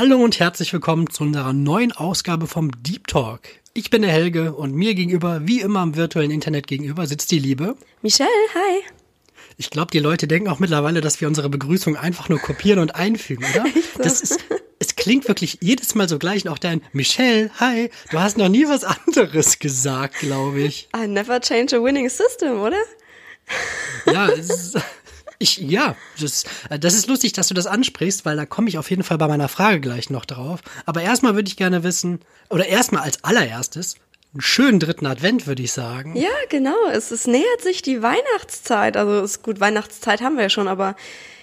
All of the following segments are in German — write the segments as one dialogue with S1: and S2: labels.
S1: Hallo und herzlich willkommen zu unserer neuen Ausgabe vom Deep Talk. Ich bin der Helge und mir gegenüber, wie immer am virtuellen Internet gegenüber, sitzt die Liebe.
S2: Michelle, hi.
S1: Ich glaube, die Leute denken auch mittlerweile, dass wir unsere Begrüßung einfach nur kopieren und einfügen, oder?
S2: so.
S1: Das ist, es klingt wirklich jedes Mal so gleich. Und auch dein Michelle, hi. Du hast noch nie was anderes gesagt, glaube ich.
S2: I never change a winning system, oder?
S1: Ja, es ist, ich, ja, das, das ist lustig, dass du das ansprichst, weil da komme ich auf jeden Fall bei meiner Frage gleich noch drauf. Aber erstmal würde ich gerne wissen, oder erstmal als allererstes, einen schönen dritten Advent, würde ich sagen.
S2: Ja, genau. Es, es nähert sich die Weihnachtszeit. Also ist gut, Weihnachtszeit haben wir ja schon, aber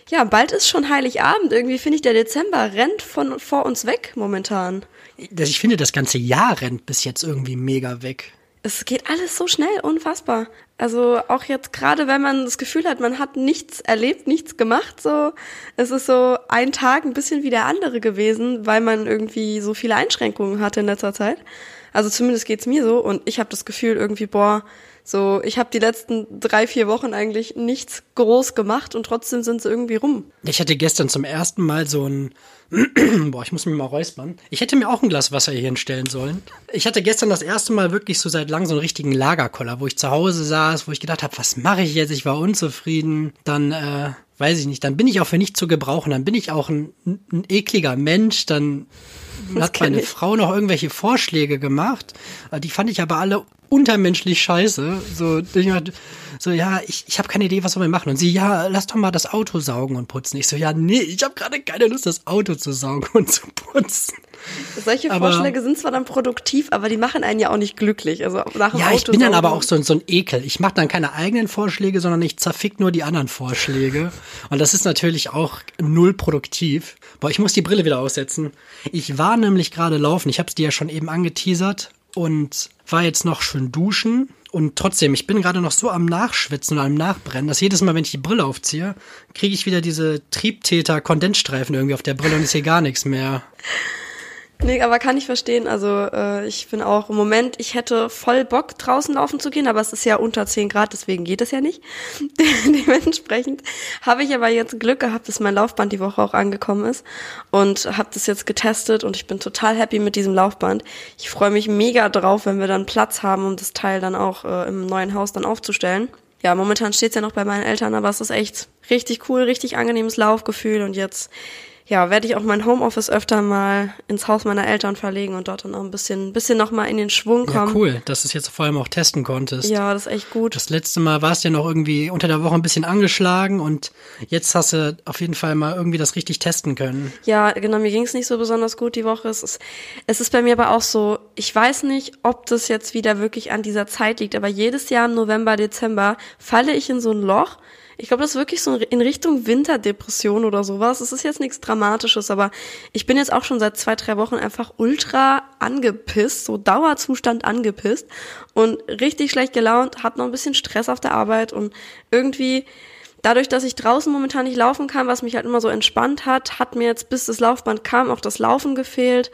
S2: ja, bald ist schon Heiligabend. Irgendwie finde ich, der Dezember rennt von vor uns weg momentan.
S1: Ich finde, das ganze Jahr rennt bis jetzt irgendwie mega weg.
S2: Es geht alles so schnell, unfassbar. Also auch jetzt gerade, wenn man das Gefühl hat, man hat nichts erlebt, nichts gemacht, so, es ist so ein Tag ein bisschen wie der andere gewesen, weil man irgendwie so viele Einschränkungen hatte in letzter Zeit. Also zumindest geht's mir so und ich habe das Gefühl irgendwie, boah, so, ich habe die letzten drei, vier Wochen eigentlich nichts groß gemacht und trotzdem sind sie irgendwie rum.
S1: Ich hatte gestern zum ersten Mal so ein, boah, ich muss mich mal räuspern. Ich hätte mir auch ein Glas Wasser hier hinstellen sollen. Ich hatte gestern das erste Mal wirklich so seit langem so einen richtigen Lagerkoller, wo ich zu Hause saß, wo ich gedacht habe, was mache ich jetzt? Ich war unzufrieden. Dann, äh, weiß ich nicht, dann bin ich auch für nichts zu gebrauchen. Dann bin ich auch ein, ein ekliger Mensch. Dann hat meine
S2: ich.
S1: Frau noch irgendwelche Vorschläge gemacht. Äh, Die fand ich aber alle untermenschlich scheiße. So, so ja, ich, ich habe keine Idee, was wir machen. Und sie, ja, lass doch mal das Auto saugen und putzen. Ich so, ja, nee, ich habe gerade keine Lust, das Auto zu saugen und zu putzen.
S2: Solche
S1: Aber-
S2: Vorschläge sind zwar dann produktiv, aber die machen einen ja auch nicht glücklich. Also nach dem
S1: Ja, ich
S2: Auto
S1: bin dann aber auch so, so ein Ekel. Ich mache dann keine eigenen Vorschläge, sondern ich zerfick nur die anderen Vorschläge. Und das ist natürlich auch null produktiv. Boah, ich muss die Brille wieder aussetzen. Ich war nämlich gerade laufen. Ich habe es dir ja schon eben angeteasert und war jetzt noch schön duschen. Und trotzdem, ich bin gerade noch so am Nachschwitzen und am Nachbrennen, dass jedes Mal, wenn ich die Brille aufziehe, kriege ich wieder diese Triebtäter-Kondensstreifen irgendwie auf der Brille und ist hier gar nichts mehr.
S2: Nee, aber kann ich verstehen. Also äh, ich bin auch im Moment, ich hätte voll Bock draußen laufen zu gehen, aber es ist ja unter 10 Grad, deswegen geht es ja nicht. Dementsprechend habe ich aber jetzt Glück gehabt, dass mein Laufband die Woche auch angekommen ist und habe das jetzt getestet und ich bin total happy mit diesem Laufband. Ich freue mich mega drauf, wenn wir dann Platz haben, um das Teil dann auch äh, im neuen Haus dann aufzustellen. Ja, momentan steht's ja noch bei meinen Eltern, aber es ist echt richtig cool, richtig angenehmes Laufgefühl und jetzt ja, werde ich auch mein Homeoffice öfter mal ins Haus meiner Eltern verlegen und dort dann auch ein bisschen, bisschen nochmal in den Schwung
S1: Ja,
S2: kommen.
S1: cool, dass du es jetzt vor allem auch testen konntest.
S2: Ja, das ist echt gut.
S1: Das letzte Mal warst du ja noch irgendwie unter der Woche ein bisschen angeschlagen und jetzt hast du auf jeden Fall mal irgendwie das richtig testen können.
S2: Ja, genau, mir ging's nicht so besonders gut die Woche. Es ist, es ist bei mir aber auch so, ich weiß nicht, ob das jetzt wieder wirklich an dieser Zeit liegt, aber jedes Jahr im November, Dezember falle ich in so ein Loch. Ich glaube, das ist wirklich so in Richtung Winterdepression oder sowas. Es ist jetzt nichts Dramatisches, aber ich bin jetzt auch schon seit zwei, drei Wochen einfach ultra angepisst, so Dauerzustand angepisst und richtig schlecht gelaunt, hab noch ein bisschen Stress auf der Arbeit und irgendwie dadurch, dass ich draußen momentan nicht laufen kann, was mich halt immer so entspannt hat, hat mir jetzt bis das Laufband kam auch das Laufen gefehlt,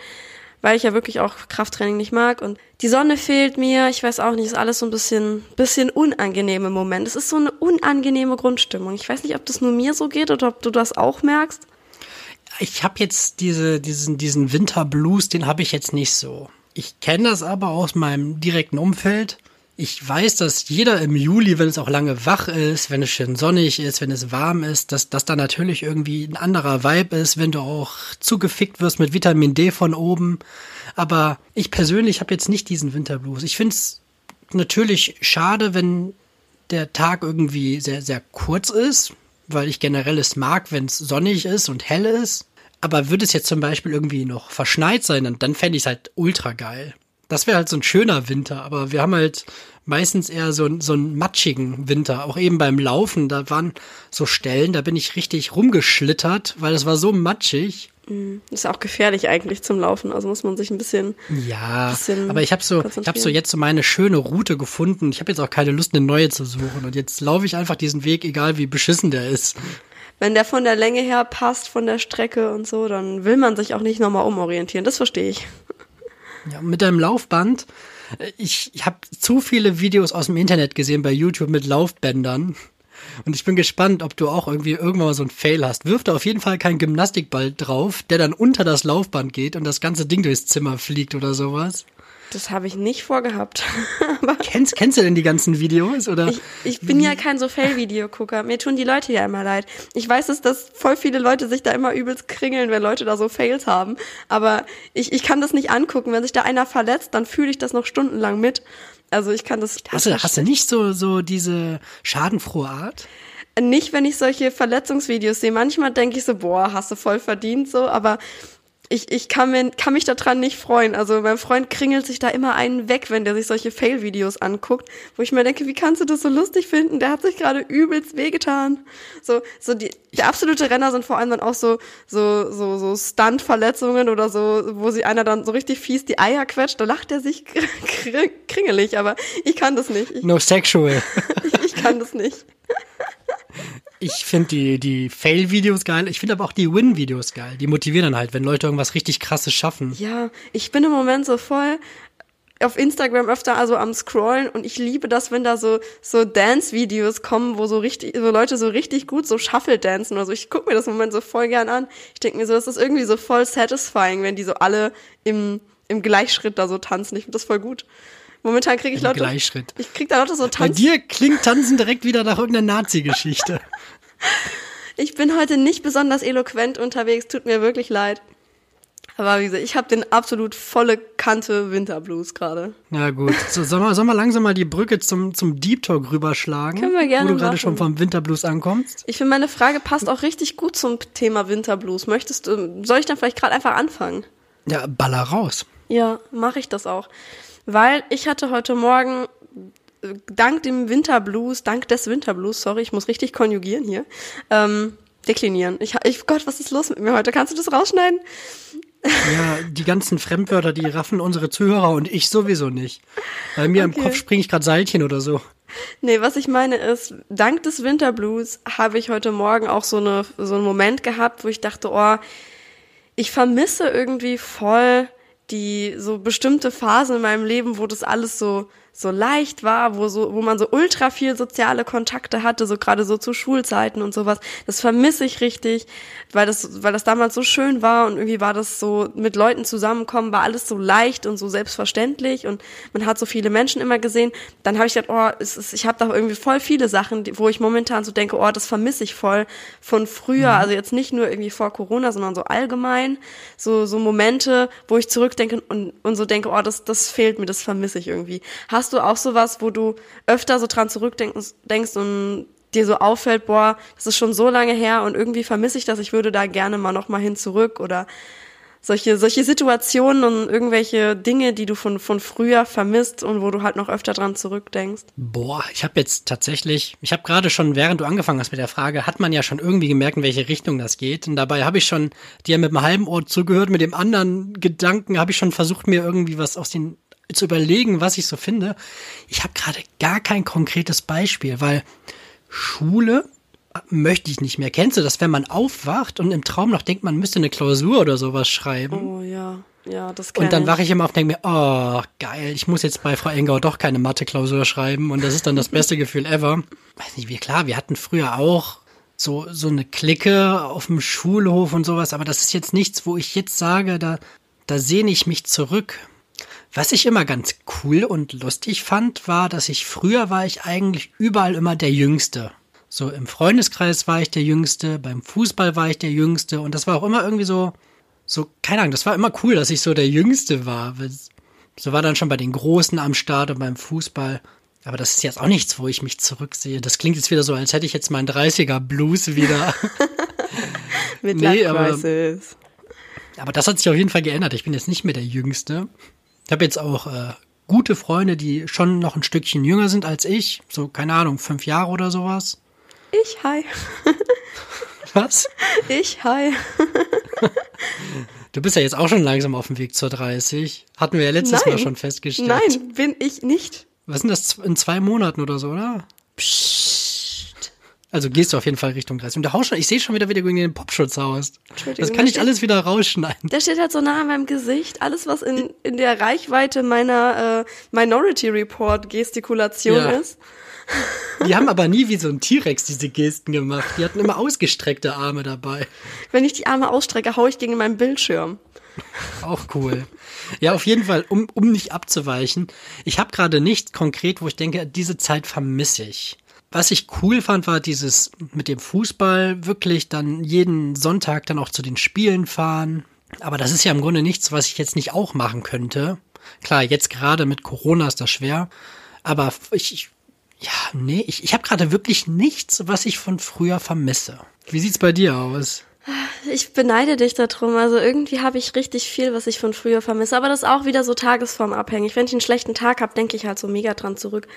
S2: weil ich ja wirklich auch Krafttraining nicht mag und die Sonne fehlt mir, ich weiß auch nicht, ist alles so ein bisschen bisschen unangenehm im Moment. Es ist so eine unangenehme Grundstimmung. Ich weiß nicht, ob das nur mir so geht oder ob du das auch merkst.
S1: Ich habe jetzt diese, diesen, diesen Winterblues, den habe ich jetzt nicht so. Ich kenne das aber aus meinem direkten Umfeld. Ich weiß, dass jeder im Juli, wenn es auch lange wach ist, wenn es schön sonnig ist, wenn es warm ist, dass das da natürlich irgendwie ein anderer Vibe ist, wenn du auch zugefickt wirst mit Vitamin D von oben. Aber ich persönlich habe jetzt nicht diesen Winterblues. Ich finde es natürlich schade, wenn der Tag irgendwie sehr, sehr kurz ist, weil ich generell es mag, wenn es sonnig ist und hell ist. Aber würde es jetzt zum Beispiel irgendwie noch verschneit sein, dann, dann fände ich es halt ultra geil. Das wäre halt so ein schöner Winter, aber wir haben halt meistens eher so, einen- so einen matschigen Winter. Auch eben beim Laufen, da waren so Stellen, da bin ich richtig rumgeschlittert, weil es war so matschig.
S2: Ist auch gefährlich eigentlich zum Laufen, also muss man sich ein bisschen
S1: Ja,
S2: Bisschen
S1: aber ich habe so, ich habe so jetzt so meine schöne Route gefunden. Ich habe jetzt auch keine Lust, eine neue zu suchen. Und jetzt laufe ich einfach diesen Weg, egal wie beschissen der ist.
S2: wenn der von der Länge her passt, von der Strecke und so, dann will man sich auch nicht nochmal umorientieren. Das verstehe ich.
S1: Ja, mit deinem Laufband. äh, Ich, ich habe zu viele Videos aus dem Internet gesehen bei YouTube mit Laufbändern. Und ich bin gespannt, ob du auch irgendwie irgendwann mal so ein Fail hast. Wirf da auf jeden Fall keinen Gymnastikball drauf, der dann unter das Laufband geht und das ganze Ding durchs Zimmer fliegt oder sowas.
S2: Das habe ich nicht vorgehabt.
S1: kennst, kennst du denn die ganzen Videos? Oder?
S2: Ich, ich bin ja kein so Fail-Video-Gucker. Mir tun die Leute ja immer leid. Ich weiß, dass, dass voll viele Leute sich da immer übelst kringeln, wenn Leute da so Fails haben. Aber ich, ich kann das nicht angucken. Wenn sich da einer verletzt, dann fühle ich das noch stundenlang mit. Also ich kann das.
S1: Hast du, hast du nicht so, so diese schadenfrohe Art?
S2: Nicht, wenn ich solche Verletzungsvideos sehe. Manchmal denke ich so, boah, hast du voll verdient so, aber ich, ich kann, mir, kann mich daran nicht freuen. Also mein Freund kringelt sich da immer einen weg, wenn der sich solche Fail-Videos anguckt, wo ich mir denke, wie kannst du das so lustig finden? Der hat sich gerade übelst wehgetan. So, so die, die absolute Renner sind vor allem dann auch so, so, so, so Stunt-Verletzungen oder so, wo sie einer dann so richtig fies die Eier quetscht, da lacht er sich kringelig, aber ich kann das nicht. Ich,
S1: no sexual.
S2: ich, ich kann das nicht.
S1: Ich finde die, die Fail-Videos geil. Ich finde aber auch die Win-Videos geil. Die motivieren dann halt, wenn Leute irgendwas richtig krasses schaffen.
S2: Ja, ich bin im Moment so voll auf Instagram öfter also am scrollen und ich liebe das, wenn da so so Dance Videos kommen, wo so richtig so Leute so richtig gut so Shuffle dancen oder so. Ich gucke mir das im Moment so voll gern an. Ich denke mir so, das ist irgendwie so voll satisfying, wenn die so alle im im Gleichschritt da so tanzen. Ich finde das voll gut. Momentan kriege ich Im Leute.
S1: Gleichschritt.
S2: Ich krieg da Leute so
S1: tanzen. Bei dir klingt Tanzen direkt wieder nach irgendeiner Nazi-Geschichte.
S2: ich bin heute nicht besonders eloquent unterwegs, tut mir wirklich leid. Aber wie gesagt, ich habe den absolut volle Kante Winterblues gerade.
S1: Ja gut. So, sollen, wir, sollen wir langsam mal die Brücke zum, zum Deep Talk rüberschlagen?
S2: Können wir gerne
S1: Wo du gerade schon vom Winterblues ankommst?
S2: Ich finde, meine Frage passt auch richtig gut zum Thema Winterblues. Möchtest du, soll ich dann vielleicht gerade einfach anfangen?
S1: Ja, baller raus.
S2: Ja, mache ich das auch weil ich hatte heute Morgen dank dem Winterblues, dank des Winterblues, sorry, ich muss richtig konjugieren hier, ähm, deklinieren. Ich, ich, Gott, was ist los mit mir heute? Kannst du das rausschneiden?
S1: Ja, die ganzen Fremdwörter, die raffen unsere Zuhörer und ich sowieso nicht. Bei mir okay. im Kopf springe ich gerade Seilchen oder so.
S2: Nee, was ich meine ist, dank des Winterblues habe ich heute Morgen auch so, eine, so einen Moment gehabt, wo ich dachte, oh, ich vermisse irgendwie voll die so bestimmte Phasen in meinem Leben, wo das alles so so leicht war, wo so, wo man so ultra viel soziale Kontakte hatte, so gerade so zu Schulzeiten und sowas. Das vermisse ich richtig, weil das, weil das damals so schön war und irgendwie war das so mit Leuten zusammenkommen, war alles so leicht und so selbstverständlich und man hat so viele Menschen immer gesehen. Dann habe ich gedacht, oh, es ist, ich habe da irgendwie voll viele Sachen, wo ich momentan so denke, oh, das vermisse ich voll von früher. Mhm. Also jetzt nicht nur irgendwie vor Corona, sondern so allgemein, so so Momente, wo ich zurückdenke und und so denke, oh, das das fehlt mir, das vermisse ich irgendwie. Hast Hast du auch sowas, wo du öfter so dran zurückdenkst und dir so auffällt, boah, das ist schon so lange her und irgendwie vermisse ich das, ich würde da gerne mal nochmal hin zurück oder solche, solche Situationen und irgendwelche Dinge, die du von, von früher vermisst und wo du halt noch öfter dran zurückdenkst?
S1: Boah, ich habe jetzt tatsächlich, ich habe gerade schon, während du angefangen hast mit der Frage, hat man ja schon irgendwie gemerkt, in welche Richtung das geht. Und dabei habe ich schon dir mit einem halben Ohr zugehört, mit dem anderen Gedanken habe ich schon versucht, mir irgendwie was aus den zu überlegen, was ich so finde. Ich habe gerade gar kein konkretes Beispiel, weil Schule möchte ich nicht mehr. Kennst du das, wenn man aufwacht und im Traum noch denkt, man müsste eine Klausur oder sowas schreiben?
S2: Oh ja, ja, das
S1: Und dann wache ich immer auf und denke mir, oh, geil, ich muss jetzt bei Frau Engau doch keine Mathe-Klausur schreiben und das ist dann das beste Gefühl ever. Weiß nicht, wie klar, wir hatten früher auch so, so eine Clique auf dem Schulhof und sowas, aber das ist jetzt nichts, wo ich jetzt sage, da, da sehne ich mich zurück. Was ich immer ganz cool und lustig fand, war, dass ich früher war ich eigentlich überall immer der Jüngste. So im Freundeskreis war ich der Jüngste, beim Fußball war ich der Jüngste und das war auch immer irgendwie so, so, keine Ahnung, das war immer cool, dass ich so der Jüngste war. So war dann schon bei den Großen am Start und beim Fußball. Aber das ist jetzt auch nichts, wo ich mich zurücksehe. Das klingt jetzt wieder so, als hätte ich jetzt meinen 30er Blues wieder.
S2: Mit nee, aber,
S1: aber das hat sich auf jeden Fall geändert. Ich bin jetzt nicht mehr der Jüngste. Ich habe jetzt auch äh, gute Freunde, die schon noch ein Stückchen jünger sind als ich. So, keine Ahnung, fünf Jahre oder sowas.
S2: Ich, hi.
S1: Was?
S2: Ich, hi.
S1: Du bist ja jetzt auch schon langsam auf dem Weg zur 30. Hatten wir ja letztes Nein. Mal schon festgestellt.
S2: Nein, bin ich nicht.
S1: Was sind das in zwei Monaten oder so, oder?
S2: Psst.
S1: Also gehst du auf jeden Fall Richtung 30. Und der Haus schon, ich sehe schon wieder, wie du gegen den Popschutz haust. Das kann ich alles wieder rausschneiden.
S2: Der steht halt so nah an meinem Gesicht. Alles, was in, in der Reichweite meiner äh, Minority Report Gestikulation ja. ist.
S1: Die haben aber nie wie so ein T-Rex diese Gesten gemacht. Die hatten immer ausgestreckte Arme dabei.
S2: Wenn ich die Arme ausstrecke, hau ich gegen meinen Bildschirm.
S1: Auch cool. Ja, auf jeden Fall, um, um nicht abzuweichen. Ich habe gerade nichts konkret, wo ich denke, diese Zeit vermisse ich. Was ich cool fand, war dieses mit dem Fußball wirklich dann jeden Sonntag dann auch zu den Spielen fahren. Aber das ist ja im Grunde nichts, was ich jetzt nicht auch machen könnte. Klar, jetzt gerade mit Corona ist das schwer. Aber ich, ich ja, nee, ich, ich habe gerade wirklich nichts, was ich von früher vermisse. Wie sieht's bei dir aus?
S2: Ich beneide dich darum. Also irgendwie habe ich richtig viel, was ich von früher vermisse. Aber das ist auch wieder so tagesformabhängig. Wenn ich einen schlechten Tag habe, denke ich halt so mega dran zurück.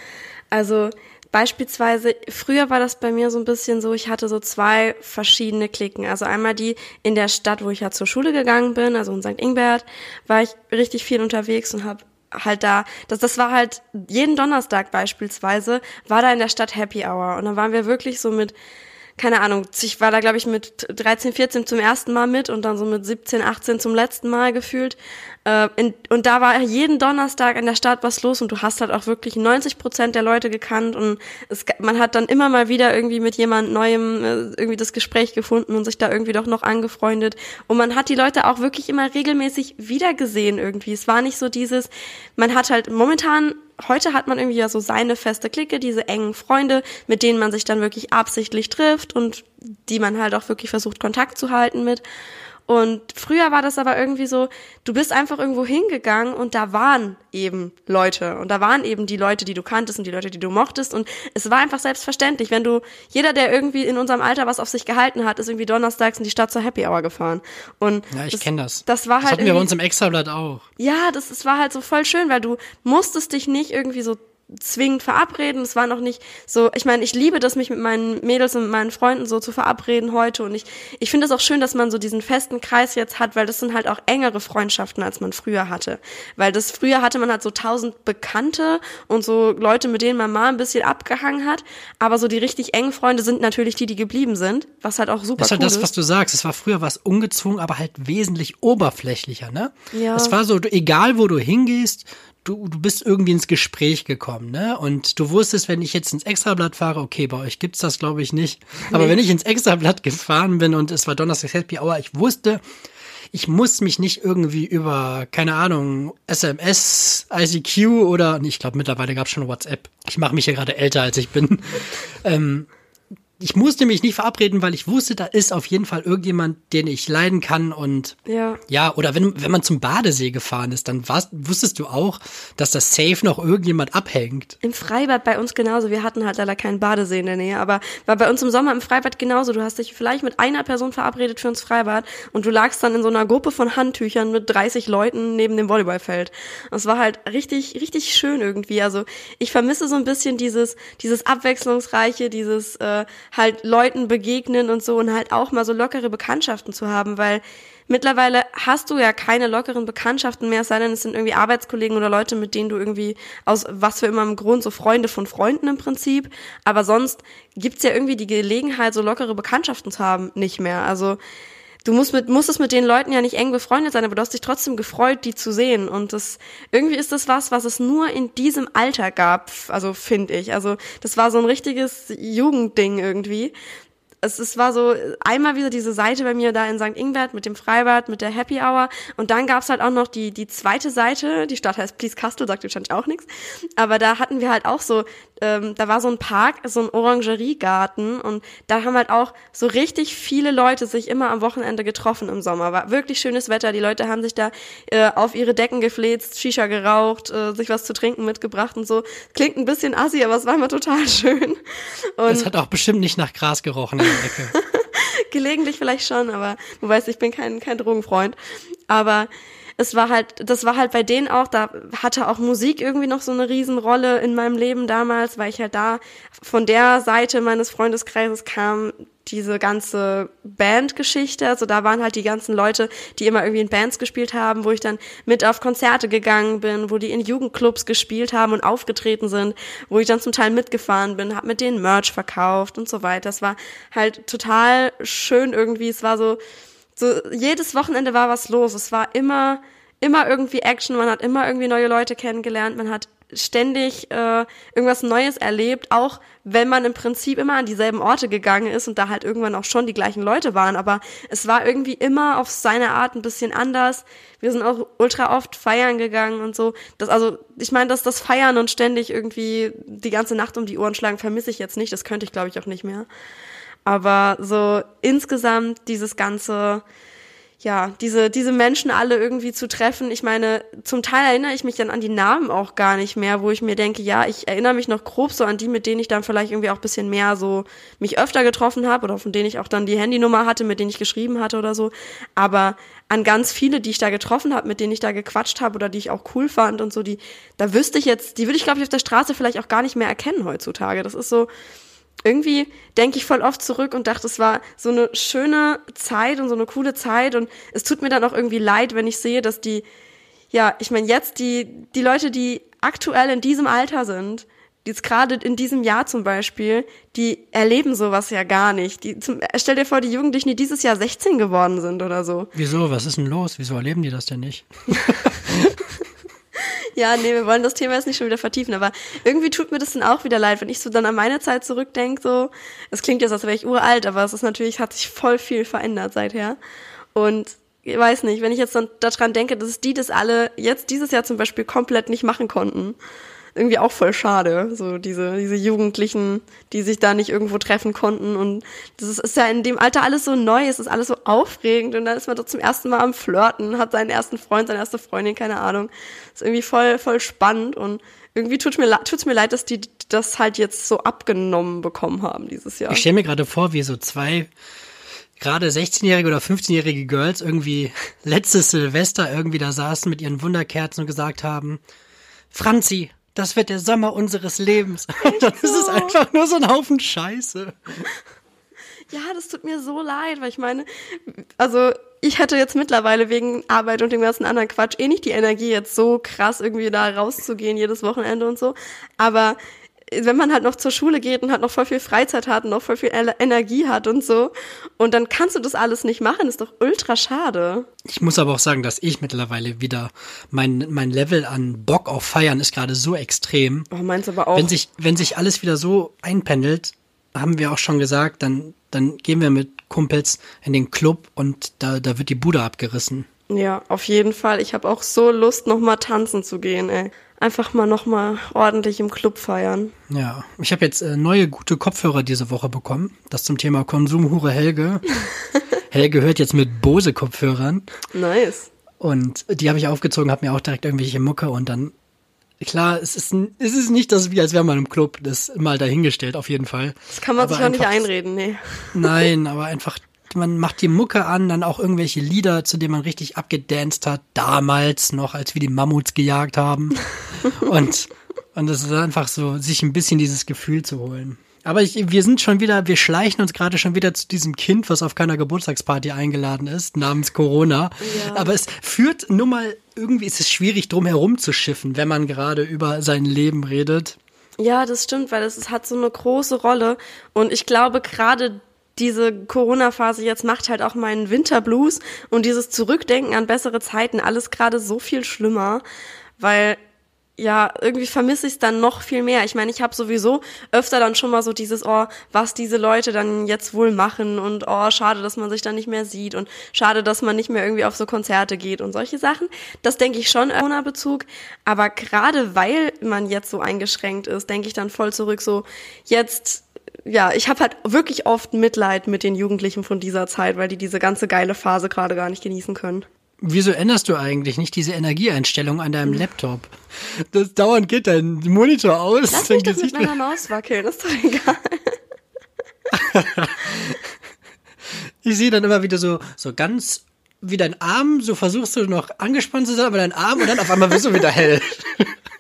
S2: Also beispielsweise, früher war das bei mir so ein bisschen so, ich hatte so zwei verschiedene Klicken. Also einmal die in der Stadt, wo ich ja zur Schule gegangen bin, also in St. Ingbert, war ich richtig viel unterwegs und habe halt da, das, das war halt jeden Donnerstag beispielsweise, war da in der Stadt Happy Hour. Und dann waren wir wirklich so mit keine Ahnung, ich war da, glaube ich, mit 13, 14 zum ersten Mal mit und dann so mit 17, 18 zum letzten Mal gefühlt. Äh, in, und da war jeden Donnerstag in der Stadt was los und du hast halt auch wirklich 90 Prozent der Leute gekannt und es, man hat dann immer mal wieder irgendwie mit jemand Neuem äh, irgendwie das Gespräch gefunden und sich da irgendwie doch noch angefreundet. Und man hat die Leute auch wirklich immer regelmäßig wiedergesehen irgendwie. Es war nicht so dieses, man hat halt momentan heute hat man irgendwie ja so seine feste Clique, diese engen Freunde, mit denen man sich dann wirklich absichtlich trifft und die man halt auch wirklich versucht, Kontakt zu halten mit. Und früher war das aber irgendwie so, du bist einfach irgendwo hingegangen und da waren eben Leute und da waren eben die Leute, die du kanntest und die Leute, die du mochtest und es war einfach selbstverständlich, wenn du, jeder, der irgendwie in unserem Alter was auf sich gehalten hat, ist irgendwie donnerstags in die Stadt zur Happy Hour gefahren. Und
S1: ja, ich kenne das.
S2: Das war
S1: das
S2: halt.
S1: hatten wir bei uns im Extrablatt auch.
S2: Ja, das, das war halt so voll schön, weil du musstest dich nicht irgendwie so zwingend verabreden. Es war noch nicht so, ich meine, ich liebe das, mich mit meinen Mädels und mit meinen Freunden so zu verabreden heute. Und ich, ich finde es auch schön, dass man so diesen festen Kreis jetzt hat, weil das sind halt auch engere Freundschaften, als man früher hatte. Weil das früher hatte man halt so tausend Bekannte und so Leute, mit denen man mal ein bisschen abgehangen hat. Aber so die richtig engen Freunde sind natürlich die, die geblieben sind, was halt auch super
S1: das ist.
S2: halt
S1: das, was du sagst. Es war früher was ungezwungen, aber halt wesentlich oberflächlicher, ne?
S2: Ja.
S1: Es war so, egal wo du hingehst, du, du bist irgendwie ins Gespräch gekommen, ne? Und du wusstest, wenn ich jetzt ins Extrablatt fahre, okay, bei euch gibt's das, glaube ich, nicht. Aber nee. wenn ich ins Extrablatt gefahren bin und es war Donnerstag Happy Hour, ich wusste, ich muss mich nicht irgendwie über, keine Ahnung, SMS, ICQ oder, ich glaube, mittlerweile gab's schon WhatsApp. Ich mache mich ja gerade älter, als ich bin. ähm, ich musste mich nicht verabreden, weil ich wusste, da ist auf jeden Fall irgendjemand, den ich leiden kann und
S2: ja,
S1: ja oder wenn, wenn man zum Badesee gefahren ist, dann warst, wusstest du auch, dass das safe noch irgendjemand abhängt.
S2: Im Freibad bei uns genauso. Wir hatten halt leider keinen Badesee in der Nähe, aber war bei uns im Sommer im Freibad genauso. Du hast dich vielleicht mit einer Person verabredet für uns Freibad und du lagst dann in so einer Gruppe von Handtüchern mit 30 Leuten neben dem Volleyballfeld. Und es war halt richtig, richtig schön irgendwie. Also ich vermisse so ein bisschen dieses, dieses abwechslungsreiche, dieses äh, halt Leuten begegnen und so und halt auch mal so lockere Bekanntschaften zu haben, weil mittlerweile hast du ja keine lockeren Bekanntschaften mehr, es sei denn, es sind irgendwie Arbeitskollegen oder Leute, mit denen du irgendwie aus was für immer im Grund, so Freunde von Freunden im Prinzip. Aber sonst gibt's ja irgendwie die Gelegenheit, so lockere Bekanntschaften zu haben, nicht mehr. Also du musst mit, musstest mit den Leuten ja nicht eng befreundet sein, aber du hast dich trotzdem gefreut, die zu sehen. Und das, irgendwie ist das was, was es nur in diesem Alter gab, also finde ich. Also, das war so ein richtiges Jugendding irgendwie es, es war so einmal wieder diese Seite bei mir da in St. Ingbert mit dem Freibad, mit der Happy Hour und dann gab's halt auch noch die, die zweite Seite, die Stadt heißt Please Kastel, sagt wahrscheinlich auch nichts, aber da hatten wir halt auch so, ähm, da war so ein Park, so ein Orangeriegarten und da haben halt auch so richtig viele Leute sich immer am Wochenende getroffen im Sommer. War wirklich schönes Wetter, die Leute haben sich da äh, auf ihre Decken gefläzt, Shisha geraucht, äh, sich was zu trinken mitgebracht und so. Klingt ein bisschen assi, aber es war immer total schön.
S1: Und es hat auch bestimmt nicht nach Gras gerochen. Ecke.
S2: Gelegentlich vielleicht schon, aber du weißt, ich bin kein, kein Drogenfreund. Aber es war halt, das war halt bei denen auch, da hatte auch Musik irgendwie noch so eine Riesenrolle in meinem Leben damals, weil ich halt da von der Seite meines Freundeskreises kam, diese ganze Bandgeschichte. Also da waren halt die ganzen Leute, die immer irgendwie in Bands gespielt haben, wo ich dann mit auf Konzerte gegangen bin, wo die in Jugendclubs gespielt haben und aufgetreten sind, wo ich dann zum Teil mitgefahren bin, hab mit denen Merch verkauft und so weiter. Das war halt total schön irgendwie. Es war so, so jedes Wochenende war was los. Es war immer immer irgendwie Action, man hat immer irgendwie neue Leute kennengelernt, man hat ständig äh, irgendwas Neues erlebt, auch wenn man im Prinzip immer an dieselben Orte gegangen ist und da halt irgendwann auch schon die gleichen Leute waren. Aber es war irgendwie immer auf seine Art ein bisschen anders. Wir sind auch ultra oft feiern gegangen und so. Das, also, ich meine, dass das Feiern und ständig irgendwie die ganze Nacht um die Ohren schlagen, vermisse ich jetzt nicht. Das könnte ich, glaube ich, auch nicht mehr. Aber so insgesamt dieses ganze, ja, diese, diese Menschen alle irgendwie zu treffen. Ich meine, zum Teil erinnere ich mich dann an die Namen auch gar nicht mehr, wo ich mir denke, ja, ich erinnere mich noch grob so an die, mit denen ich dann vielleicht irgendwie auch bisschen mehr so mich öfter getroffen habe oder von denen ich auch dann die Handynummer hatte, mit denen ich geschrieben hatte oder so. Aber an ganz viele, die ich da getroffen habe, mit denen ich da gequatscht habe oder die ich auch cool fand und so, die, da wüsste ich jetzt, die würde ich, glaube ich, auf der Straße vielleicht auch gar nicht mehr erkennen heutzutage. Das ist so, irgendwie denke ich voll oft zurück und dachte, es war so eine schöne Zeit und so eine coole Zeit und es tut mir dann auch irgendwie leid, wenn ich sehe, dass die, ja, ich meine jetzt die, die Leute, die aktuell in diesem Alter sind, jetzt gerade in diesem Jahr zum Beispiel, die erleben sowas ja gar nicht. Die, zum, stell dir vor, die Jugendlichen, die dieses Jahr 16 geworden sind oder so.
S1: Wieso? Was ist denn los? Wieso erleben die das denn nicht?
S2: Ja, nee, wir wollen das Thema jetzt nicht schon wieder vertiefen, aber irgendwie tut mir das dann auch wieder leid, wenn ich so dann an meine Zeit zurückdenke, so, es klingt jetzt, als wäre ich uralt, aber es ist natürlich, hat sich voll viel verändert seither. Und ich weiß nicht, wenn ich jetzt dann daran denke, dass die das alle jetzt dieses Jahr zum Beispiel komplett nicht machen konnten, irgendwie auch voll schade. So diese, diese Jugendlichen, die sich da nicht irgendwo treffen konnten. Und das ist, ist ja in dem Alter alles so neu, es ist alles so aufregend. Und dann ist man doch zum ersten Mal am Flirten, hat seinen ersten Freund, seine erste Freundin, keine Ahnung. ist irgendwie voll, voll spannend. Und irgendwie tut mir, tut's mir leid, dass die das halt jetzt so abgenommen bekommen haben dieses Jahr.
S1: Ich stelle mir gerade vor, wie so zwei gerade 16-jährige oder 15-jährige Girls irgendwie letztes Silvester irgendwie da saßen mit ihren Wunderkerzen und gesagt haben, Franzi, das wird der Sommer unseres Lebens. Und dann ist es einfach nur so ein Haufen Scheiße.
S2: Ja, das tut mir so leid, weil ich meine, also ich hätte jetzt mittlerweile wegen Arbeit und dem ganzen anderen Quatsch eh nicht die Energie, jetzt so krass irgendwie da rauszugehen jedes Wochenende und so. Aber wenn man halt noch zur Schule geht und halt noch voll viel Freizeit hat und noch voll viel Energie hat und so, und dann kannst du das alles nicht machen, ist doch ultra schade.
S1: Ich muss aber auch sagen, dass ich mittlerweile wieder, mein, mein Level an Bock auf Feiern ist gerade so extrem.
S2: Oh, meinst aber auch.
S1: Wenn sich, wenn sich alles wieder so einpendelt, haben wir auch schon gesagt, dann, dann gehen wir mit Kumpels in den Club und da, da wird die Bude abgerissen.
S2: Ja, auf jeden Fall. Ich habe auch so Lust, nochmal tanzen zu gehen, ey einfach mal nochmal ordentlich im Club feiern.
S1: Ja, ich habe jetzt äh, neue gute Kopfhörer diese Woche bekommen. Das zum Thema Konsumhure Helge. Helge hört jetzt mit Bose Kopfhörern.
S2: Nice.
S1: Und die habe ich aufgezogen, habe mir auch direkt irgendwelche Mucke und dann Klar, es ist, es ist nicht das, wie als wäre man im Club, das mal dahingestellt, auf jeden Fall.
S2: Das kann man aber sich auch nicht einreden, nee.
S1: Nein, aber einfach man macht die Mucke an, dann auch irgendwelche Lieder, zu denen man richtig abgedanced hat, damals noch, als wir die Mammuts gejagt haben. und, und das ist einfach so, sich ein bisschen dieses Gefühl zu holen. Aber ich, wir sind schon wieder, wir schleichen uns gerade schon wieder zu diesem Kind, was auf keiner Geburtstagsparty eingeladen ist, namens Corona. Ja. Aber es führt nun mal, irgendwie ist es schwierig, drum herum zu schiffen, wenn man gerade über sein Leben redet.
S2: Ja, das stimmt, weil es hat so eine große Rolle. Und ich glaube, gerade diese Corona-Phase jetzt macht halt auch meinen Winterblues und dieses Zurückdenken an bessere Zeiten alles gerade so viel schlimmer, weil ja, irgendwie vermisse ich es dann noch viel mehr. Ich meine, ich habe sowieso öfter dann schon mal so dieses, oh, was diese Leute dann jetzt wohl machen und oh, schade, dass man sich dann nicht mehr sieht und schade, dass man nicht mehr irgendwie auf so Konzerte geht und solche Sachen. Das denke ich schon ohne Bezug. Aber gerade weil man jetzt so eingeschränkt ist, denke ich dann voll zurück so, jetzt ja, ich habe halt wirklich oft Mitleid mit den Jugendlichen von dieser Zeit, weil die diese ganze geile Phase gerade gar nicht genießen können.
S1: Wieso änderst du eigentlich nicht diese Energieeinstellung an deinem Laptop? Das dauernd geht dein Monitor aus.
S2: Lass mich doch mit meiner Maus wackeln, ist doch egal.
S1: ich sehe dann immer wieder so, so ganz wie dein Arm, so versuchst du noch angespannt zu sein, aber dein Arm und dann auf einmal wirst du wieder hell.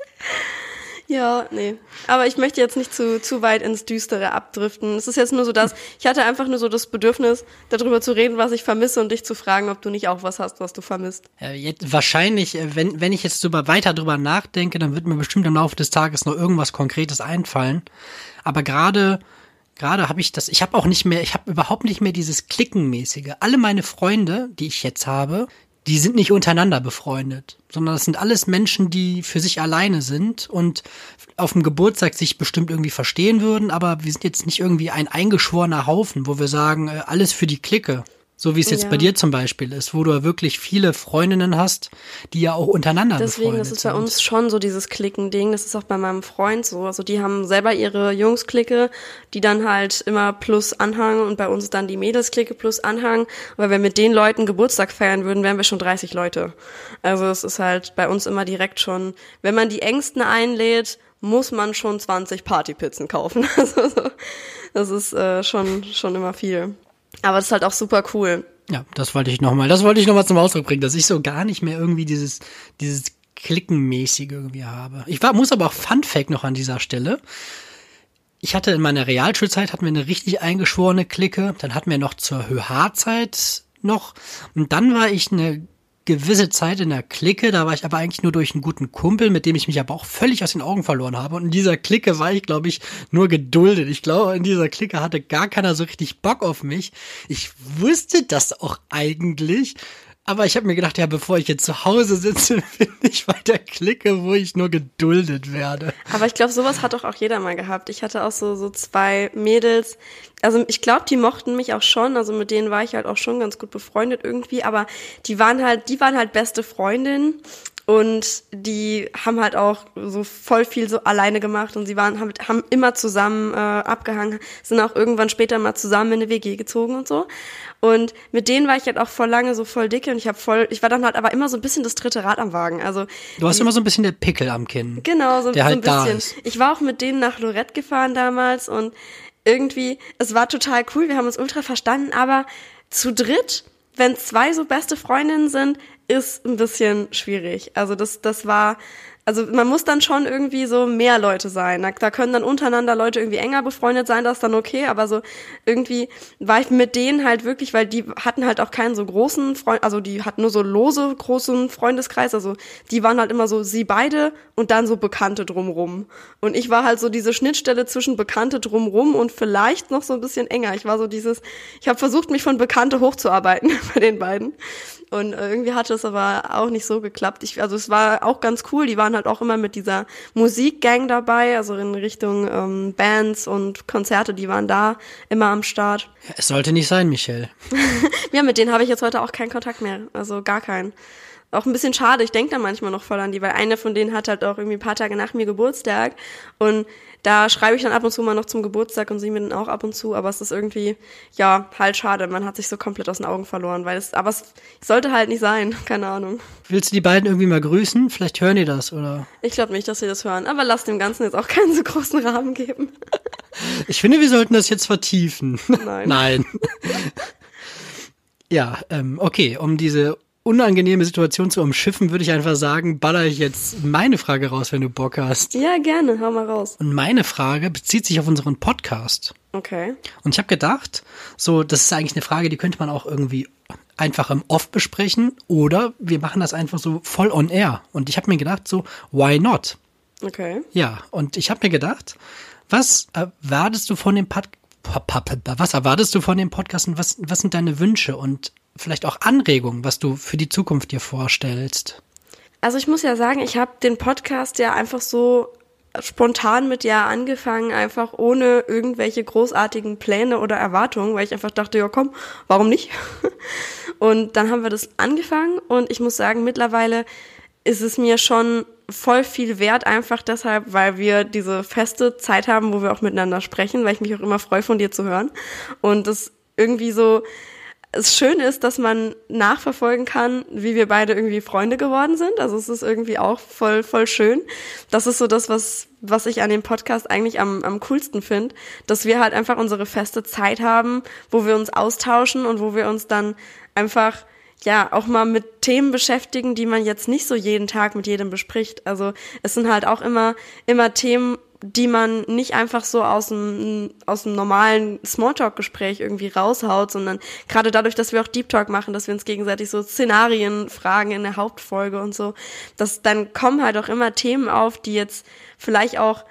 S2: Ja, nee. Aber ich möchte jetzt nicht zu, zu weit ins Düstere abdriften. Es ist jetzt nur so, dass ich hatte einfach nur so das Bedürfnis, darüber zu reden, was ich vermisse und dich zu fragen, ob du nicht auch was hast, was du vermisst.
S1: Ja, jetzt, wahrscheinlich, äh, wenn, wenn ich jetzt drüber, weiter drüber nachdenke, dann wird mir bestimmt im Laufe des Tages noch irgendwas Konkretes einfallen. Aber gerade gerade habe ich das, ich habe auch nicht mehr, ich habe überhaupt nicht mehr dieses Klickenmäßige. Alle meine Freunde, die ich jetzt habe, die sind nicht untereinander befreundet, sondern das sind alles Menschen, die für sich alleine sind und auf dem Geburtstag sich bestimmt irgendwie verstehen würden, aber wir sind jetzt nicht irgendwie ein eingeschworener Haufen, wo wir sagen, äh, alles für die Clique. So wie es jetzt
S2: Ja.
S1: bei dir zum Beispiel ist, wo du ja wirklich viele Freundinnen hast, die ja auch untereinander
S2: Deswegen ist es bei uns schon so dieses Klicken-Ding. Das ist auch bei meinem Freund so. Also die haben selber ihre Jungs-Clique, die dann halt immer plus Anhang und bei uns dann die Mädels-Clique plus Anhang. Weil wir mit den Leuten Geburtstag feiern würden, wären wir schon 30 Leute. Also es ist halt bei uns immer direkt schon, wenn man die Ängsten einlädt, muss man schon 20 Partypizzen kaufen. Also so, das ist äh, schon, schon immer viel. Aber das ist halt auch super cool.
S1: Ja, das wollte ich nochmal, das wollte ich nochmal zum Ausdruck bringen, dass ich so gar nicht mehr irgendwie dieses, dieses Klickenmäßige irgendwie habe. Ich war, muss aber auch Fun Fact noch an dieser Stelle. Ich hatte in meiner Realschulzeit hatten wir eine richtig eingeschworene Clique, dann hatten wir noch zur HH-Zeit noch und dann war ich eine gewisse Zeit in der Clique, da war ich aber eigentlich nur durch einen guten Kumpel, mit dem ich mich aber auch völlig aus den Augen verloren habe. Und in dieser Clique war ich, glaube ich, nur geduldet. Ich glaube, in dieser Clique hatte gar keiner so richtig Bock auf mich. Ich wusste das auch eigentlich. Aber ich habe mir gedacht, ja, bevor ich jetzt zu Hause sitze, bin ich bei der Clique, wo ich nur geduldet werde.
S2: Aber ich glaube, sowas hat doch auch jeder mal gehabt. Ich hatte auch so, so zwei Mädels. Also ich glaube, die mochten mich auch schon. Also mit denen war ich halt auch schon ganz gut befreundet irgendwie. Aber die waren halt, die waren halt beste Freundinnen. Und die haben halt auch so voll viel so alleine gemacht und sie waren haben, haben immer zusammen äh, abgehangen, sind auch irgendwann später mal zusammen in eine WG gezogen und so. Und mit denen war ich halt auch voll lange so voll dicke und ich habe voll, ich war dann halt aber immer so ein bisschen das dritte Rad am Wagen. Also
S1: Du hast immer so ein bisschen der Pickel am Kinn.
S2: Genau, so,
S1: der
S2: so
S1: halt
S2: ein bisschen. Ich war auch mit denen nach Lorette gefahren damals und irgendwie, es war total cool, wir haben uns ultra verstanden, aber zu dritt, wenn zwei so beste Freundinnen sind, ist ein bisschen schwierig. Also das, das war, also man muss dann schon irgendwie so mehr Leute sein. Da, da können dann untereinander Leute irgendwie enger befreundet sein, das ist dann okay, aber so irgendwie war ich mit denen halt wirklich, weil die hatten halt auch keinen so großen Freund, also die hatten nur so lose großen Freundeskreis, also die waren halt immer so sie beide und dann so Bekannte drumrum. Und ich war halt so diese Schnittstelle zwischen Bekannte drumrum und vielleicht noch so ein bisschen enger. Ich war so dieses, ich habe versucht, mich von Bekannte hochzuarbeiten bei den beiden. Und äh, irgendwie hatte es aber auch nicht so geklappt. Ich, also es war auch ganz cool. Die waren halt auch immer mit dieser Musikgang dabei, also in Richtung ähm, Bands und Konzerte. Die waren da immer am Start.
S1: Es sollte nicht sein, Michelle.
S2: Ja, mit denen habe ich jetzt heute auch keinen Kontakt mehr. Also gar keinen. Auch ein bisschen schade. Ich denke da manchmal noch voll an die, weil eine von denen hat halt auch irgendwie ein paar Tage nach mir Geburtstag. Und da schreibe ich dann ab und zu mal noch zum Geburtstag und sie mir dann auch ab und zu. Aber es ist irgendwie, ja, halt schade. Man hat sich so komplett aus den Augen verloren. Weil es, aber es sollte halt nicht sein. Keine Ahnung.
S1: Willst du die beiden irgendwie mal grüßen? Vielleicht hören die das, oder?
S2: Ich glaube nicht, dass sie das hören. Aber lass dem Ganzen jetzt auch keinen so großen Rahmen geben.
S1: Ich finde, wir sollten das jetzt vertiefen.
S2: Nein.
S1: Nein. ja, ähm, okay, um diese unangenehme Situation zu umschiffen, würde ich einfach sagen, baller ich jetzt meine Frage raus, wenn du Bock hast.
S2: Ja, gerne. Hau mal raus.
S1: Und meine Frage bezieht sich auf unseren Podcast.
S2: Okay.
S1: Und ich habe gedacht, so, das ist eigentlich eine Frage, die könnte man auch irgendwie einfach im Off besprechen oder wir machen das einfach so voll on air. Und ich habe mir gedacht, so, why not?
S2: Okay.
S1: Ja, und ich habe mir gedacht, was erwartest du von dem Pod was erwartest du von dem Podcast und was, was sind deine Wünsche und vielleicht auch Anregungen, was du für die Zukunft dir vorstellst?
S2: Also ich muss ja sagen, ich habe den Podcast ja einfach so spontan mit ja angefangen, einfach ohne irgendwelche großartigen Pläne oder Erwartungen, weil ich einfach dachte, ja komm, warum nicht? Und dann haben wir das angefangen und ich muss sagen, mittlerweile ist es mir schon voll viel wert, einfach deshalb, weil wir diese feste Zeit haben, wo wir auch miteinander sprechen, weil ich mich auch immer freue, von dir zu hören. Und das irgendwie so, es schön ist, dass man nachverfolgen kann, wie wir beide irgendwie Freunde geworden sind. Also es ist irgendwie auch voll, voll schön. Das ist so das, was, was ich an dem Podcast eigentlich am, am coolsten finde, dass wir halt einfach unsere feste Zeit haben, wo wir uns austauschen und wo wir uns dann einfach ja, auch mal mit Themen beschäftigen, die man jetzt nicht so jeden Tag mit jedem bespricht. Also es sind halt auch immer, immer Themen, die man nicht einfach so aus dem, aus dem normalen Smalltalk-Gespräch irgendwie raushaut, sondern gerade dadurch, dass wir auch Deep Talk machen, dass wir uns gegenseitig so Szenarien fragen in der Hauptfolge und so, dass dann kommen halt auch immer Themen auf, die jetzt vielleicht auch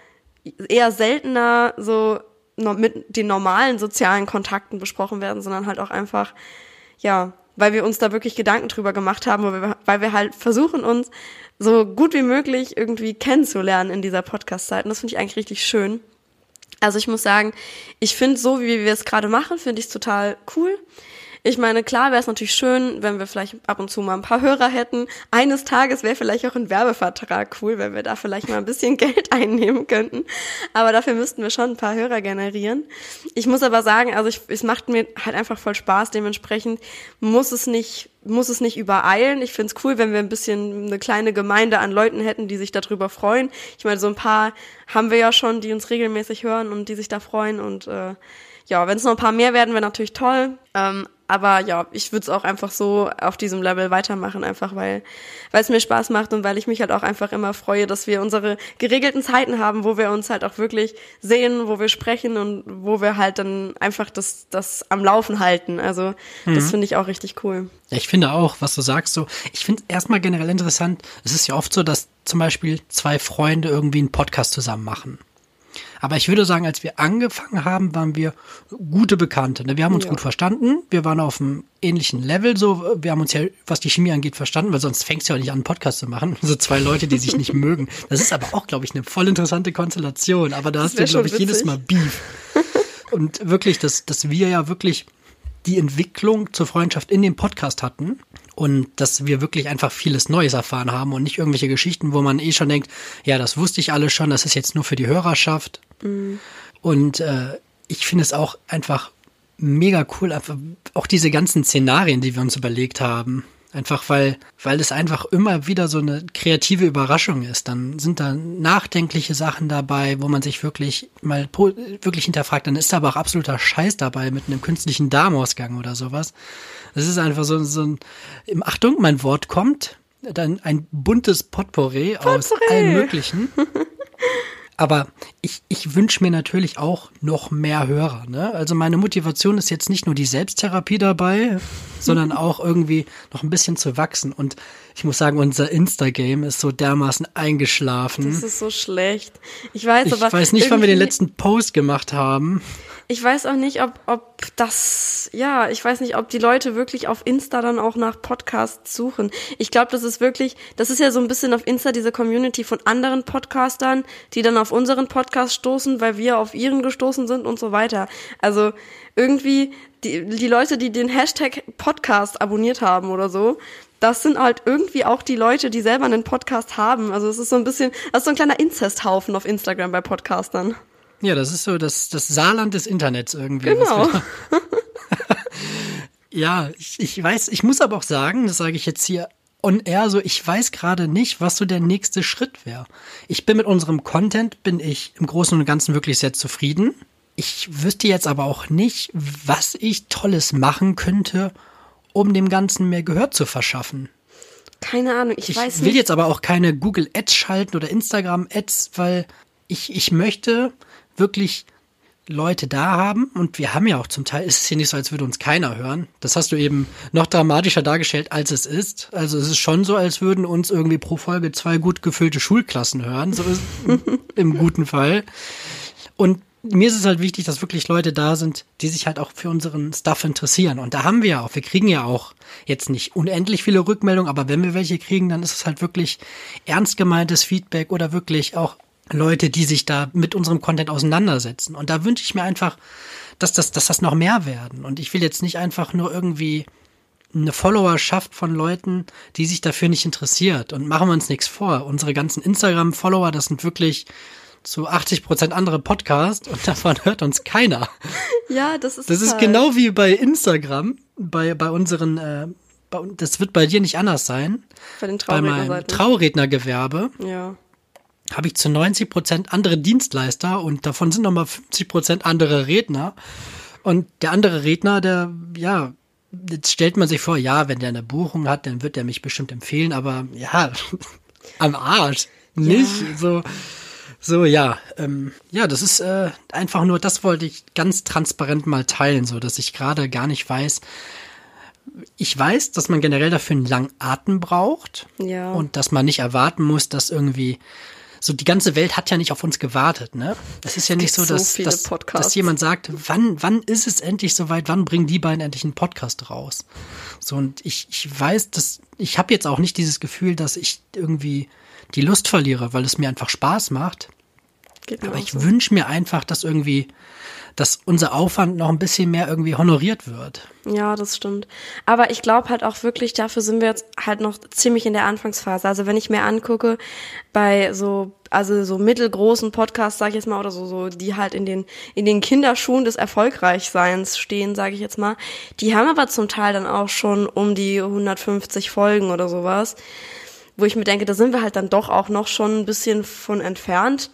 S2: eher seltener so mit den normalen sozialen Kontakten besprochen werden, sondern halt auch einfach ja, weil wir uns da wirklich Gedanken drüber gemacht haben, weil wir, weil wir halt versuchen uns so gut wie möglich irgendwie kennenzulernen in dieser Podcast-Zeit. Und das finde ich eigentlich richtig schön. Also ich muss sagen, ich finde so, wie wir es gerade machen, finde ich es total cool. Ich meine, klar wäre es natürlich schön, wenn wir vielleicht ab und zu mal ein paar Hörer hätten. Eines Tages wäre vielleicht auch ein Werbevertrag cool, wenn wir da vielleicht mal ein bisschen Geld einnehmen könnten. Aber dafür müssten wir schon ein paar Hörer generieren. Ich muss aber sagen, also ich, es macht mir halt einfach voll Spaß. Dementsprechend muss es nicht muss es nicht übereilen. Ich finde es cool, wenn wir ein bisschen eine kleine Gemeinde an Leuten hätten, die sich darüber freuen. Ich meine, so ein paar haben wir ja schon, die uns regelmäßig hören und die sich da freuen. Und äh, ja, wenn es noch ein paar mehr werden, wäre natürlich toll. Ähm, aber ja, ich würde es auch einfach so auf diesem Level weitermachen, einfach weil weil es mir Spaß macht und weil ich mich halt auch einfach immer freue, dass wir unsere geregelten Zeiten haben, wo wir uns halt auch wirklich sehen, wo wir sprechen und wo wir halt dann einfach das das am Laufen halten. Also mhm. das finde ich auch richtig cool.
S1: Ja, ich finde auch, was du sagst, so ich finde erstmal generell interessant. Es ist ja oft so, dass zum Beispiel zwei Freunde irgendwie einen Podcast zusammen machen. Aber ich würde sagen, als wir angefangen haben, waren wir gute Bekannte. Ne? Wir haben uns ja. gut verstanden. Wir waren auf einem ähnlichen Level. So, wir haben uns ja, was die Chemie angeht, verstanden, weil sonst fängst du ja nicht an, einen Podcast zu machen. So zwei Leute, die sich nicht mögen. Das ist aber auch, glaube ich, eine voll interessante Konstellation. Aber da hast du, glaube ich, witzig. jedes Mal Beef. Und wirklich, dass, dass wir ja wirklich die Entwicklung zur Freundschaft in dem Podcast hatten und dass wir wirklich einfach vieles Neues erfahren haben und nicht irgendwelche Geschichten, wo man eh schon denkt, ja, das wusste ich alles schon, das ist jetzt nur für die Hörerschaft. Mhm. Und äh, ich finde es auch einfach mega cool, einfach auch diese ganzen Szenarien, die wir uns überlegt haben. Einfach weil, weil es einfach immer wieder so eine kreative Überraschung ist. Dann sind da nachdenkliche Sachen dabei, wo man sich wirklich mal wirklich hinterfragt. Dann ist da aber auch absoluter Scheiß dabei mit einem künstlichen Darmausgang oder sowas. Das ist einfach so, so ein, Achtung, mein Wort kommt, dann ein buntes Potpourri, Potpourri. aus allen möglichen. Aber ich, ich wünsche mir natürlich auch noch mehr Hörer. Ne? Also meine Motivation ist jetzt nicht nur die Selbsttherapie dabei, sondern auch irgendwie noch ein bisschen zu wachsen. Und ich muss sagen, unser Insta-Game ist so dermaßen eingeschlafen.
S2: Das ist so schlecht. Ich weiß
S1: ich
S2: aber.
S1: Ich weiß nicht, wann wir den letzten Post gemacht haben.
S2: Ich weiß auch nicht, ob, ob das, ja, ich weiß nicht, ob die Leute wirklich auf Insta dann auch nach Podcasts suchen. Ich glaube, das ist wirklich, das ist ja so ein bisschen auf Insta diese Community von anderen Podcastern, die dann auf unseren Podcast stoßen, weil wir auf ihren gestoßen sind und so weiter. Also irgendwie die, die Leute, die den Hashtag Podcast abonniert haben oder so, das sind halt irgendwie auch die Leute, die selber einen Podcast haben. Also es ist so ein bisschen, das ist so ein kleiner Inzesthaufen auf Instagram bei Podcastern.
S1: Ja, das ist so das, das Saarland des Internets irgendwie.
S2: Genau.
S1: ja, ich, ich weiß, ich muss aber auch sagen, das sage ich jetzt hier on air, so ich weiß gerade nicht, was so der nächste Schritt wäre. Ich bin mit unserem Content, bin ich im Großen und Ganzen wirklich sehr zufrieden. Ich wüsste jetzt aber auch nicht, was ich Tolles machen könnte, um dem Ganzen mehr Gehör zu verschaffen.
S2: Keine Ahnung, ich,
S1: ich
S2: weiß nicht.
S1: Ich will jetzt aber auch keine Google Ads schalten oder Instagram Ads, weil ich, ich möchte wirklich Leute da haben und wir haben ja auch zum Teil, ist es hier nicht so, als würde uns keiner hören. Das hast du eben noch dramatischer dargestellt, als es ist. Also es ist schon so, als würden uns irgendwie pro Folge zwei gut gefüllte Schulklassen hören, so ist im guten Fall. Und mir ist es halt wichtig, dass wirklich Leute da sind, die sich halt auch für unseren Stuff interessieren. Und da haben wir ja auch, wir kriegen ja auch jetzt nicht unendlich viele Rückmeldungen, aber wenn wir welche kriegen, dann ist es halt wirklich ernst gemeintes Feedback oder wirklich auch Leute, die sich da mit unserem Content auseinandersetzen. Und da wünsche ich mir einfach, dass das, dass das noch mehr werden. Und ich will jetzt nicht einfach nur irgendwie eine Followerschaft von Leuten, die sich dafür nicht interessiert. Und machen wir uns nichts vor. Unsere ganzen Instagram-Follower, das sind wirklich zu 80 Prozent andere Podcasts und davon hört uns keiner.
S2: Ja, das ist
S1: Das ist genau wie bei Instagram, bei, bei unseren, äh, bei, das wird bei dir nicht anders sein.
S2: Bei den
S1: Traurednergewerbe.
S2: Ja
S1: habe ich zu 90 Prozent andere Dienstleister und davon sind nochmal 50 Prozent andere Redner. Und der andere Redner, der, ja, jetzt stellt man sich vor, ja, wenn der eine Buchung hat, dann wird er mich bestimmt empfehlen, aber ja, am Arsch. Nicht ja. so. So, ja, ähm, ja, das ist äh, einfach nur, das wollte ich ganz transparent mal teilen, so dass ich gerade gar nicht weiß. Ich weiß, dass man generell dafür einen langen Atem braucht
S2: ja.
S1: und dass man nicht erwarten muss, dass irgendwie so die ganze Welt hat ja nicht auf uns gewartet, ne? Das ist ja nicht so, dass,
S2: so
S1: dass, dass jemand sagt, wann, wann ist es endlich soweit, wann bringen die beiden endlich einen Podcast raus? So, und ich, ich weiß, dass, ich habe jetzt auch nicht dieses Gefühl, dass ich irgendwie die Lust verliere, weil es mir einfach Spaß macht. Aber ich so. wünsche mir einfach, dass irgendwie dass unser Aufwand noch ein bisschen mehr irgendwie honoriert wird.
S2: Ja, das stimmt. Aber ich glaube halt auch wirklich, dafür sind wir jetzt halt noch ziemlich in der Anfangsphase. Also wenn ich mir angucke, bei so, also so mittelgroßen Podcasts, sage ich jetzt mal, oder so, so, die halt in den, in den Kinderschuhen des Erfolgreichseins stehen, sage ich jetzt mal, die haben aber zum Teil dann auch schon um die 150 Folgen oder sowas. Wo ich mir denke, da sind wir halt dann doch auch noch schon ein bisschen von entfernt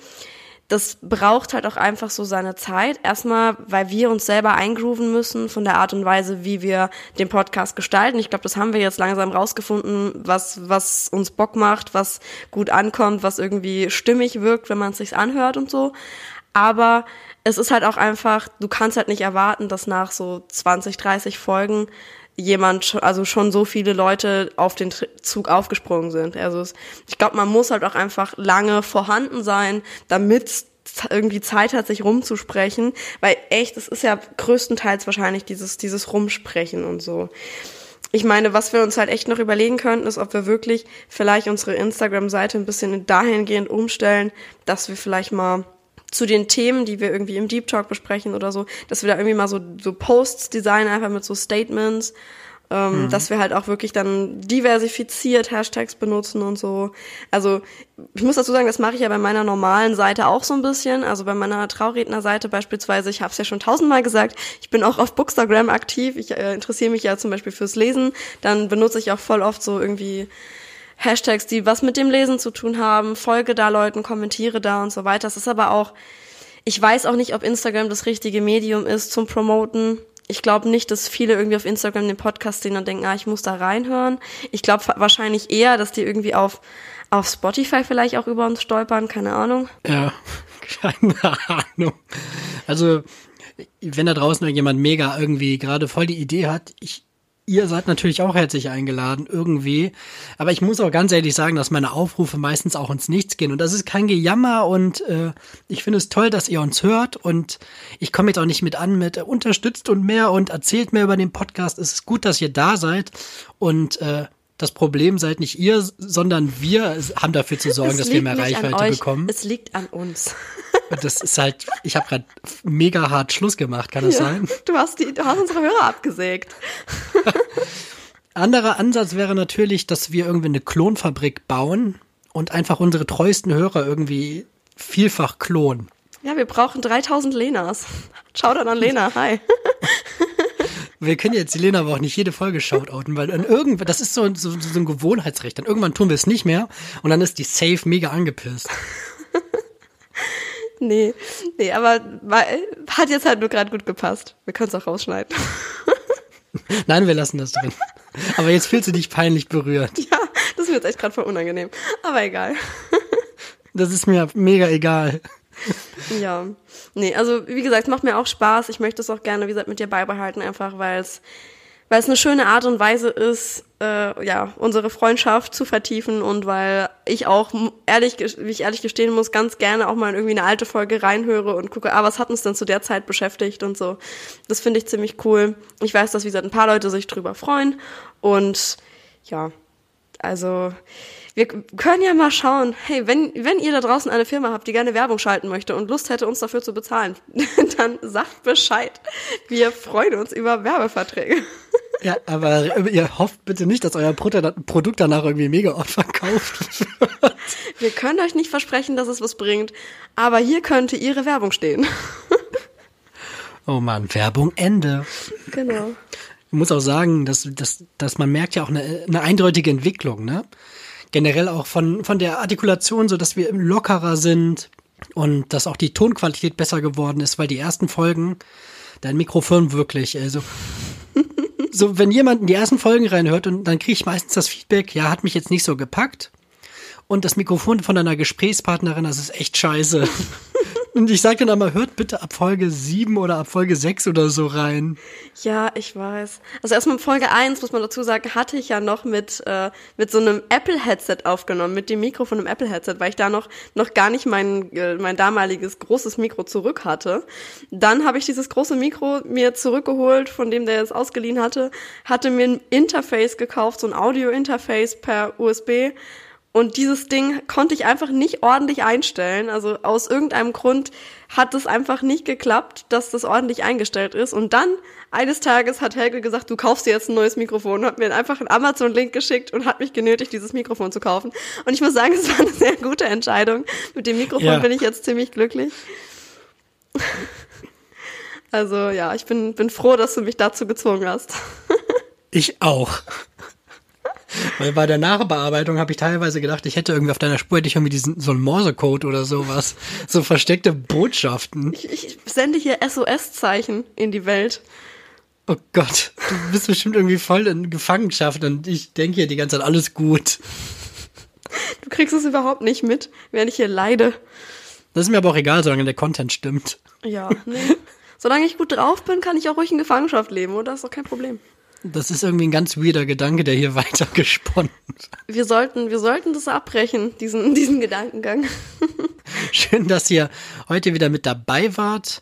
S2: das braucht halt auch einfach so seine Zeit. Erstmal, weil wir uns selber eingrooven müssen von der Art und Weise, wie wir den Podcast gestalten. Ich glaube, das haben wir jetzt langsam rausgefunden, was, was uns Bock macht, was gut ankommt, was irgendwie stimmig wirkt, wenn man es sich anhört und so. Aber es ist halt auch einfach, du kannst halt nicht erwarten, dass nach so 20, 30 Folgen jemand, also schon so viele Leute auf den Zug aufgesprungen sind. Also es, ich glaube, man muss halt auch einfach lange vorhanden sein, damit irgendwie Zeit hat, sich rumzusprechen, weil echt, es ist ja größtenteils wahrscheinlich dieses, dieses Rumsprechen und so. Ich meine, was wir uns halt echt noch überlegen könnten, ist, ob wir wirklich vielleicht unsere Instagram-Seite ein bisschen dahingehend umstellen, dass wir vielleicht mal zu den Themen, die wir irgendwie im Deep Talk besprechen oder so, dass wir da irgendwie mal so, so Posts designen, einfach mit so Statements, ähm, mhm. dass wir halt auch wirklich dann diversifiziert Hashtags benutzen und so. Also ich muss dazu sagen, das mache ich ja bei meiner normalen Seite auch so ein bisschen. Also bei meiner Trauredner-Seite beispielsweise, ich habe es ja schon tausendmal gesagt, ich bin auch auf Bookstagram aktiv. Ich äh, interessiere mich ja zum Beispiel fürs Lesen. Dann benutze ich auch voll oft so irgendwie Hashtags, die was mit dem Lesen zu tun haben, folge da Leuten, kommentiere da und so weiter. Das ist aber auch, ich weiß auch nicht, ob Instagram das richtige Medium ist zum Promoten. Ich glaube nicht, dass viele irgendwie auf Instagram den Podcast sehen und denken, ah, ich muss da reinhören. Ich glaube wahrscheinlich eher, dass die irgendwie auf, auf Spotify vielleicht auch über uns stolpern, keine Ahnung.
S1: Ja, keine Ahnung. Also, wenn da draußen irgendjemand mega irgendwie gerade voll die Idee hat, ich, Ihr seid natürlich auch herzlich eingeladen, irgendwie. Aber ich muss auch ganz ehrlich sagen, dass meine Aufrufe meistens auch ins Nichts gehen. Und das ist kein Gejammer und äh, ich finde es toll, dass ihr uns hört. Und ich komme jetzt auch nicht mit an mit äh, unterstützt und mehr und erzählt mehr über den Podcast. Es ist gut, dass ihr da seid. Und äh, das Problem seid nicht ihr, sondern wir haben dafür zu sorgen, dass wir mehr Reichweite bekommen.
S2: Es liegt an uns.
S1: Das ist halt, ich habe gerade mega hart Schluss gemacht, kann das ja, sein?
S2: Du hast, die, du hast unsere Hörer abgesägt.
S1: Anderer Ansatz wäre natürlich, dass wir irgendwie eine Klonfabrik bauen und einfach unsere treuesten Hörer irgendwie vielfach klonen.
S2: Ja, wir brauchen 3000 Lenas. Schau dann an Lena, hi.
S1: wir können jetzt die Lena aber auch nicht jede Folge shoutouten, weil dann irgendwann, das ist so, so, so ein Gewohnheitsrecht. Dann irgendwann tun wir es nicht mehr und dann ist die Safe mega angepisst.
S2: nee, nee, aber hat jetzt halt nur gerade gut gepasst. Wir können es auch rausschneiden.
S1: Nein, wir lassen das drin. Aber jetzt fühlst du dich peinlich berührt.
S2: Ja, das wird echt gerade voll unangenehm. Aber egal.
S1: Das ist mir mega egal.
S2: Ja, nee, also wie gesagt, es macht mir auch Spaß. Ich möchte es auch gerne, wie gesagt, mit dir beibehalten, einfach weil es weil es eine schöne Art und Weise ist, äh, ja, unsere Freundschaft zu vertiefen und weil ich auch ehrlich, wie ich ehrlich gestehen muss, ganz gerne auch mal irgendwie eine alte Folge reinhöre und gucke, ah, was hat uns denn zu der Zeit beschäftigt und so. Das finde ich ziemlich cool. Ich weiß, dass wie gesagt ein paar Leute sich drüber freuen und ja, also wir können ja mal schauen, hey, wenn, wenn ihr da draußen eine Firma habt, die gerne Werbung schalten möchte und Lust hätte, uns dafür zu bezahlen, dann sagt Bescheid. Wir freuen uns über Werbeverträge.
S1: Ja, aber ihr hofft bitte nicht, dass euer Produkt danach irgendwie mega oft verkauft
S2: wird. Wir können euch nicht versprechen, dass es was bringt, aber hier könnte ihre Werbung stehen.
S1: Oh man, Werbung Ende.
S2: Genau.
S1: Ich muss auch sagen, dass, dass, dass man merkt ja auch eine, eine eindeutige Entwicklung, ne? Generell auch von, von der Artikulation, so dass wir lockerer sind und dass auch die Tonqualität besser geworden ist, weil die ersten Folgen, dein Mikrofon wirklich, also so, wenn jemand in die ersten Folgen reinhört und dann kriege ich meistens das Feedback, ja, hat mich jetzt nicht so gepackt. Und das Mikrofon von deiner Gesprächspartnerin, das ist echt scheiße. Und ich sage dann immer, hört bitte ab Folge 7 oder ab Folge 6 oder so rein.
S2: Ja, ich weiß. Also erstmal Folge 1, muss man dazu sagen, hatte ich ja noch mit, äh, mit so einem Apple-Headset aufgenommen, mit dem Mikro von einem Apple-Headset, weil ich da noch, noch gar nicht mein, äh, mein damaliges großes Mikro zurück hatte. Dann habe ich dieses große Mikro mir zurückgeholt, von dem der es ausgeliehen hatte, hatte mir ein Interface gekauft, so ein Audio-Interface per USB und dieses Ding konnte ich einfach nicht ordentlich einstellen. Also aus irgendeinem Grund hat es einfach nicht geklappt, dass das ordentlich eingestellt ist. Und dann eines Tages hat Helge gesagt, du kaufst dir jetzt ein neues Mikrofon, hat mir einfach einen Amazon-Link geschickt und hat mich genötigt, dieses Mikrofon zu kaufen. Und ich muss sagen, es war eine sehr gute Entscheidung. Mit dem Mikrofon ja. bin ich jetzt ziemlich glücklich. Also ja, ich bin, bin froh, dass du mich dazu gezwungen hast.
S1: Ich auch. Weil bei der Nachbearbeitung habe ich teilweise gedacht, ich hätte irgendwie auf deiner Spur hätte ich irgendwie diesen so einen Morsecode oder sowas, so versteckte Botschaften.
S2: Ich, ich sende hier SOS-Zeichen in die Welt.
S1: Oh Gott, du bist bestimmt irgendwie voll in Gefangenschaft und ich denke hier die ganze Zeit alles gut.
S2: Du kriegst es überhaupt nicht mit, während ich hier leide.
S1: Das ist mir aber auch egal, solange der Content stimmt.
S2: Ja, nee. Solange ich gut drauf bin, kann ich auch ruhig in Gefangenschaft leben, oder? Das ist doch kein Problem.
S1: Das ist irgendwie ein ganz weirder Gedanke, der hier weiter gesponnen
S2: Wir sollten, wir sollten das abbrechen, diesen, diesen Gedankengang.
S1: Schön, dass ihr heute wieder mit dabei wart.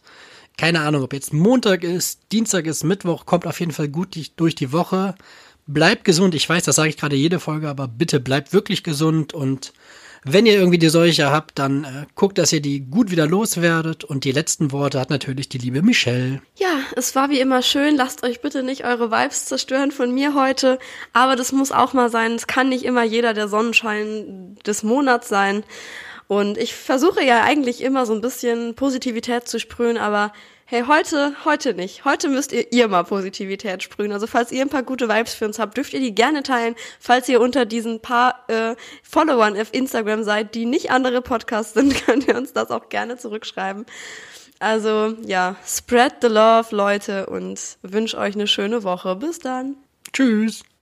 S1: Keine Ahnung, ob jetzt Montag ist, Dienstag ist, Mittwoch, kommt auf jeden Fall gut durch die Woche. Bleibt gesund. Ich weiß, das sage ich gerade jede Folge, aber bitte bleibt wirklich gesund und wenn ihr irgendwie die Seuche habt, dann äh, guckt, dass ihr die gut wieder loswerdet. Und die letzten Worte hat natürlich die liebe Michelle.
S2: Ja, es war wie immer schön. Lasst euch bitte nicht eure Vibes zerstören von mir heute. Aber das muss auch mal sein. Es kann nicht immer jeder der Sonnenschein des Monats sein. Und ich versuche ja eigentlich immer so ein bisschen Positivität zu sprühen, aber hey, heute, heute nicht. Heute müsst ihr ihr mal Positivität sprühen. Also falls ihr ein paar gute Vibes für uns habt, dürft ihr die gerne teilen. Falls ihr unter diesen paar äh, Followern auf Instagram seid, die nicht andere Podcasts sind, könnt ihr uns das auch gerne zurückschreiben. Also ja, spread the love, Leute, und wünsche euch eine schöne Woche. Bis dann.
S1: Tschüss.